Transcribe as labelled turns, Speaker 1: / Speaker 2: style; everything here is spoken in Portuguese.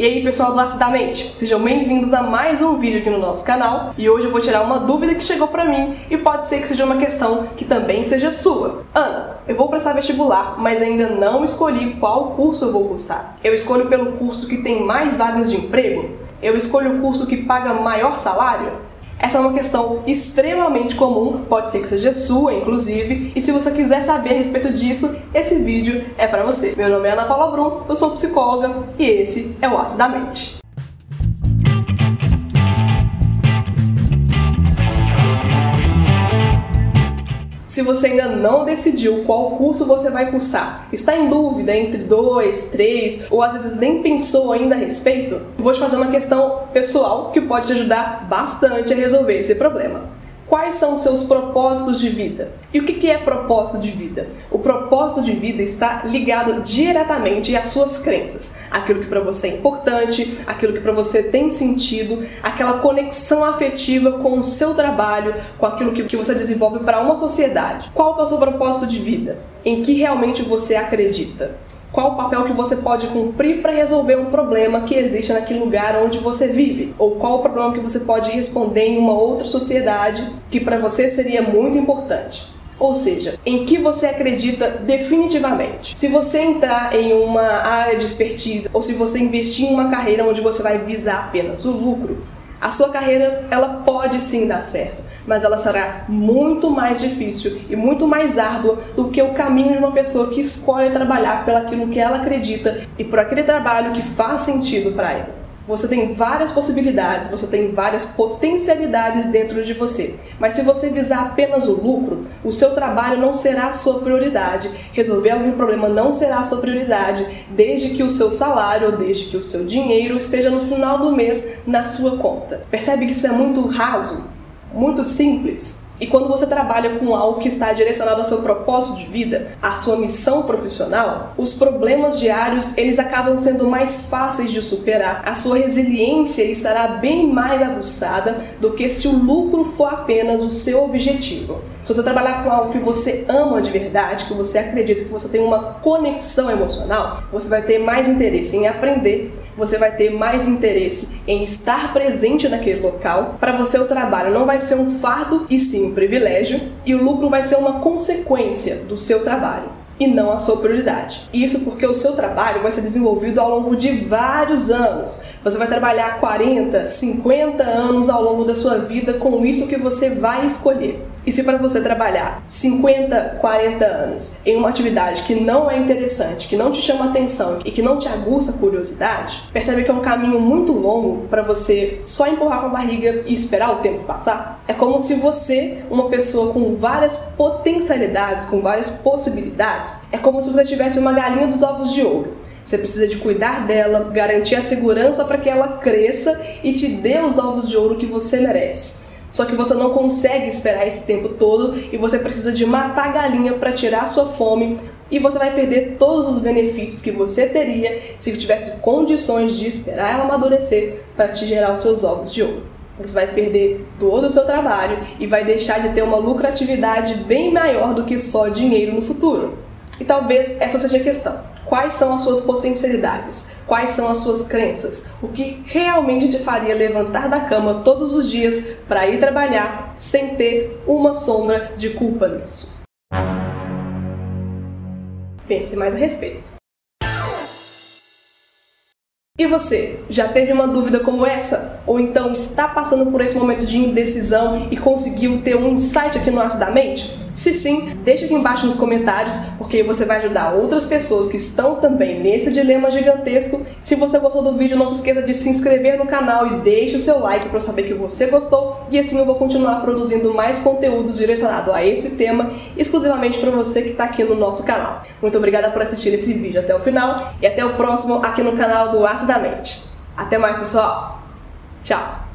Speaker 1: E aí pessoal do Acidamente, sejam bem-vindos a mais um vídeo aqui no nosso canal e hoje eu vou tirar uma dúvida que chegou pra mim e pode ser que seja uma questão que também seja sua. Ana, eu vou prestar vestibular, mas ainda não escolhi qual curso eu vou cursar. Eu escolho pelo curso que tem mais vagas de emprego? Eu escolho o curso que paga maior salário? Essa é uma questão extremamente comum, pode ser que seja sua, inclusive, e se você quiser saber a respeito disso, esse vídeo é para você. Meu nome é Ana Paula Brum, eu sou psicóloga e esse é o Acidamente. Se você ainda não decidiu qual curso você vai cursar, está em dúvida entre dois, três, ou às vezes nem pensou ainda a respeito, vou te fazer uma questão pessoal que pode te ajudar bastante a resolver esse problema. Quais são os seus propósitos de vida? E o que é propósito de vida? O propósito de vida está ligado diretamente às suas crenças, aquilo que para você é importante, aquilo que para você tem sentido, aquela conexão afetiva com o seu trabalho, com aquilo que você desenvolve para uma sociedade. Qual é o seu propósito de vida? Em que realmente você acredita? Qual o papel que você pode cumprir para resolver um problema que existe naquele lugar onde você vive? Ou qual o problema que você pode responder em uma outra sociedade que para você seria muito importante? Ou seja, em que você acredita definitivamente. Se você entrar em uma área de expertise ou se você investir em uma carreira onde você vai visar apenas o lucro, a sua carreira ela pode sim dar certo mas ela será muito mais difícil e muito mais árdua do que o caminho de uma pessoa que escolhe trabalhar pelaquilo que ela acredita e por aquele trabalho que faz sentido para ela. Você tem várias possibilidades, você tem várias potencialidades dentro de você. Mas se você visar apenas o lucro, o seu trabalho não será a sua prioridade. Resolver algum problema não será a sua prioridade, desde que o seu salário ou desde que o seu dinheiro esteja no final do mês na sua conta. Percebe que isso é muito raso? Muito simples. E quando você trabalha com algo que está direcionado ao seu propósito de vida, à sua missão profissional, os problemas diários eles acabam sendo mais fáceis de superar. A sua resiliência estará bem mais aguçada do que se o lucro for apenas o seu objetivo. Se você trabalhar com algo que você ama de verdade, que você acredita que você tem uma conexão emocional, você vai ter mais interesse em aprender, você vai ter mais interesse em estar presente naquele local. Para você, o trabalho não vai ser um fardo e sim um privilégio, e o lucro vai ser uma consequência do seu trabalho e não a sua prioridade. Isso porque o seu trabalho vai ser desenvolvido ao longo de vários anos. Você vai trabalhar 40, 50 anos ao longo da sua vida com isso que você vai escolher. E se para você trabalhar 50, 40 anos em uma atividade que não é interessante, que não te chama atenção e que não te aguça a curiosidade, percebe que é um caminho muito longo para você só empurrar com a barriga e esperar o tempo passar? É como se você, uma pessoa com várias potencialidades, com várias possibilidades, é como se você tivesse uma galinha dos ovos de ouro. Você precisa de cuidar dela, garantir a segurança para que ela cresça e te dê os ovos de ouro que você merece. Só que você não consegue esperar esse tempo todo e você precisa de matar a galinha para tirar a sua fome e você vai perder todos os benefícios que você teria se tivesse condições de esperar ela amadurecer para te gerar os seus ovos de ouro. Você vai perder todo o seu trabalho e vai deixar de ter uma lucratividade bem maior do que só dinheiro no futuro. E talvez essa seja a questão. Quais são as suas potencialidades? Quais são as suas crenças? O que realmente te faria levantar da cama todos os dias para ir trabalhar sem ter uma sombra de culpa nisso? Pense mais a respeito. E você, já teve uma dúvida como essa? Ou então está passando por esse momento de indecisão e conseguiu ter um insight aqui no Aço da Mente? Se sim, deixa aqui embaixo nos comentários, porque você vai ajudar outras pessoas que estão também nesse dilema gigantesco. Se você gostou do vídeo, não se esqueça de se inscrever no canal e deixe o seu like para eu saber que você gostou. E assim eu vou continuar produzindo mais conteúdos direcionados a esse tema, exclusivamente para você que está aqui no nosso canal. Muito obrigada por assistir esse vídeo até o final e até o próximo aqui no canal do Ácido da Mente. Até mais, pessoal! Tchau!